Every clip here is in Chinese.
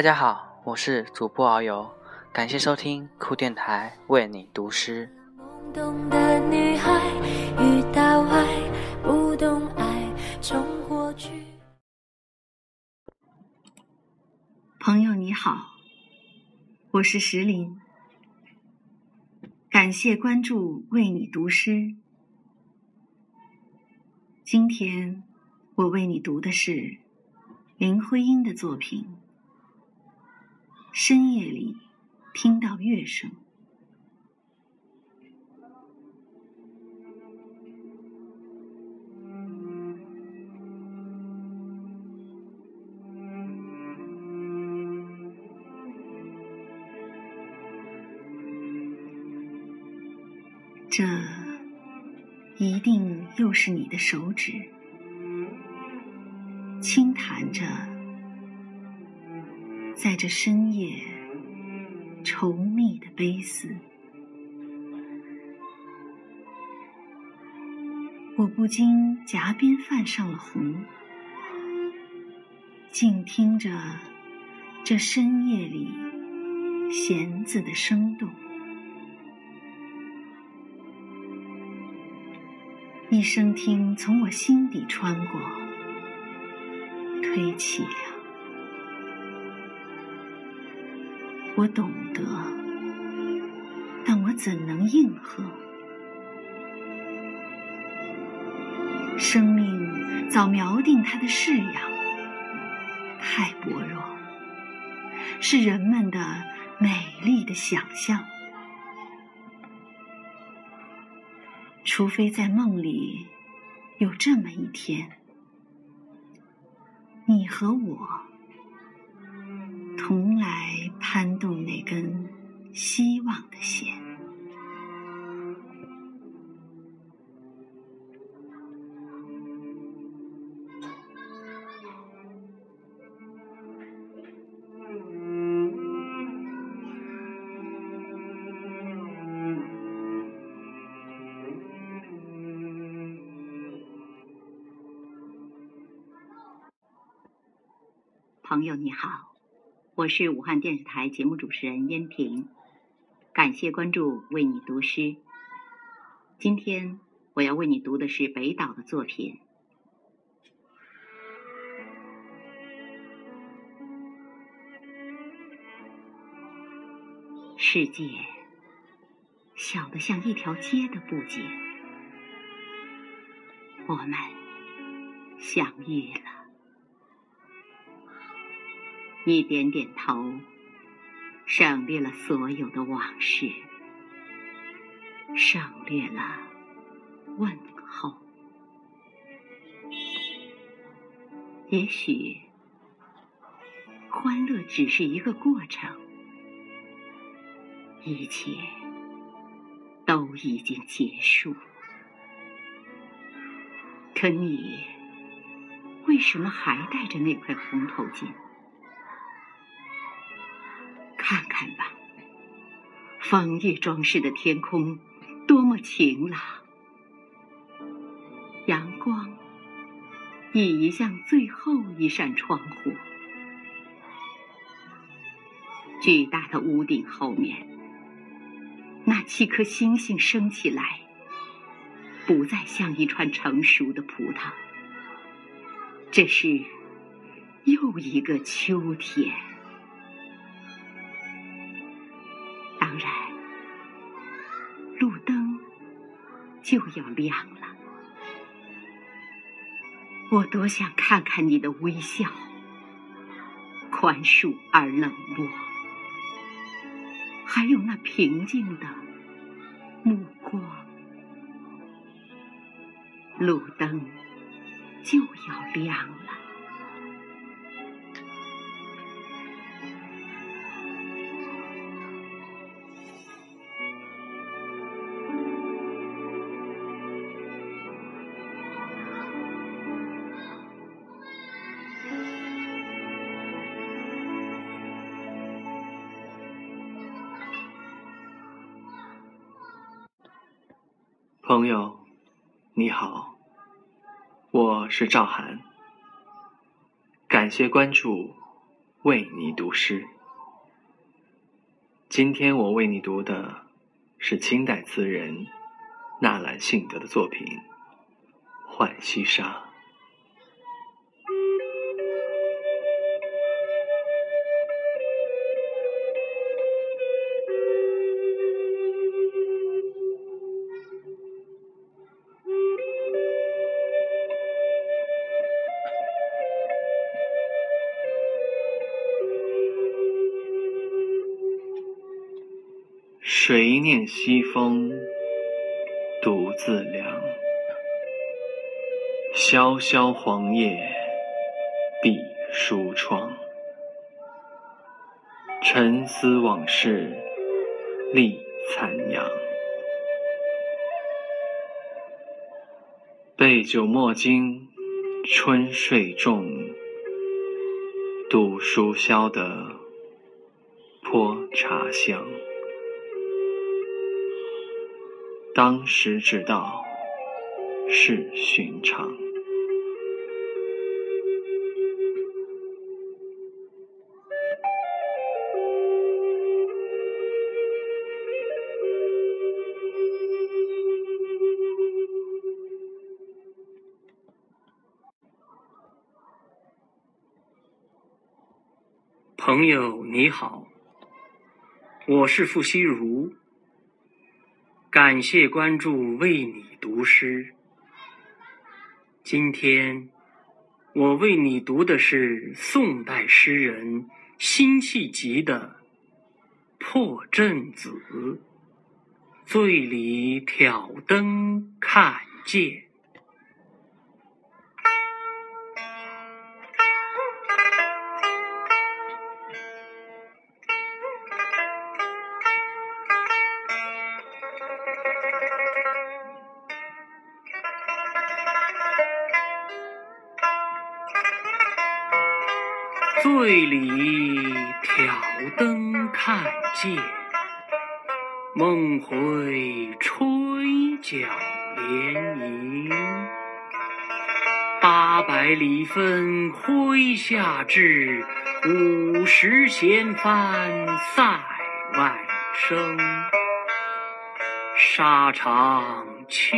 大家好，我是主播遨游，感谢收听酷电台为你读诗。懵懂的女孩遇到爱，不懂爱，冲过去。朋友你好，我是石林，感谢关注为你读诗。今天我为你读的是林徽因的作品。深夜里听到乐声，这一定又是你的手指，轻弹着。在这深夜，稠密的悲思，我不禁颊边泛上了红，静听着这深夜里弦子的声动，一声听从我心底穿过，推起了。我懂得，但我怎能应和？生命早瞄定它的式样，太薄弱，是人们的美丽的想象。除非在梦里有这么一天，你和我。攀动那根希望的线。朋友你好。我是武汉电视台节目主持人燕平，感谢关注为你读诗。今天我要为你读的是北岛的作品。世界小得像一条街的布景，我们相遇了。你点点头，省略了所有的往事，省略了问候。也许，欢乐只是一个过程，一切都已经结束。可你为什么还戴着那块红头巾？看看吧，枫叶装饰的天空多么晴朗，阳光已移向最后一扇窗户，巨大的屋顶后面，那七颗星星升起来，不再像一串成熟的葡萄，这是又一个秋天。路灯就要亮了，我多想看看你的微笑，宽恕而冷漠，还有那平静的目光。路灯就要亮了。朋友，你好，我是赵涵。感谢关注，为你读诗。今天我为你读的是清代词人纳兰性德的作品《浣溪沙》。谁念西风独自凉？萧萧黄叶闭疏窗。沉思往事立残阳。杯酒莫惊春睡重，读书消得泼茶香。当时只道是寻常。朋友你好，我是傅西如。感谢关注，为你读诗。今天我为你读的是宋代诗人辛弃疾的《破阵子》，醉里挑灯看剑。醉里挑灯看剑，梦回吹角连营。八百里分麾下炙，五十弦翻塞外声。沙场秋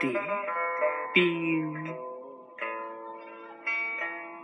点兵。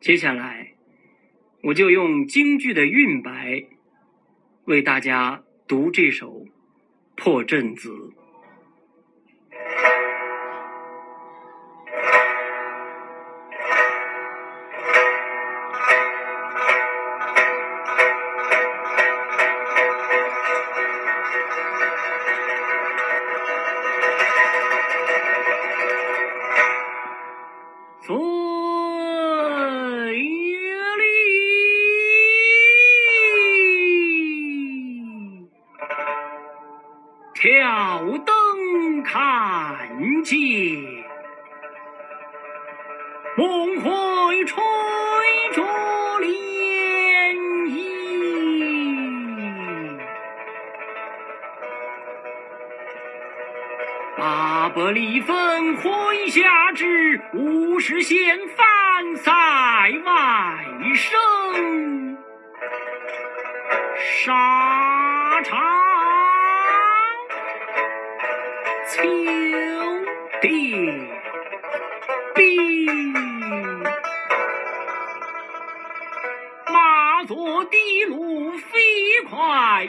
接下来，我就用京剧的韵白为大家读这首《破阵子》。梦回吹着涟漪。八百里分麾下炙，五十弦翻塞外声。沙场。秋点作的路飞快，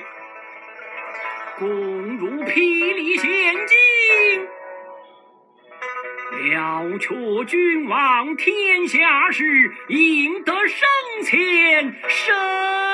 攻如霹雳陷阱，了却君王天下事，赢得生前身。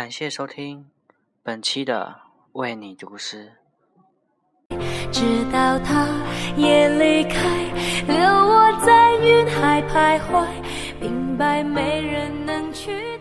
感谢收听本期的为你读诗。直到他也离开，留我在云海徘徊，明白没人能取代。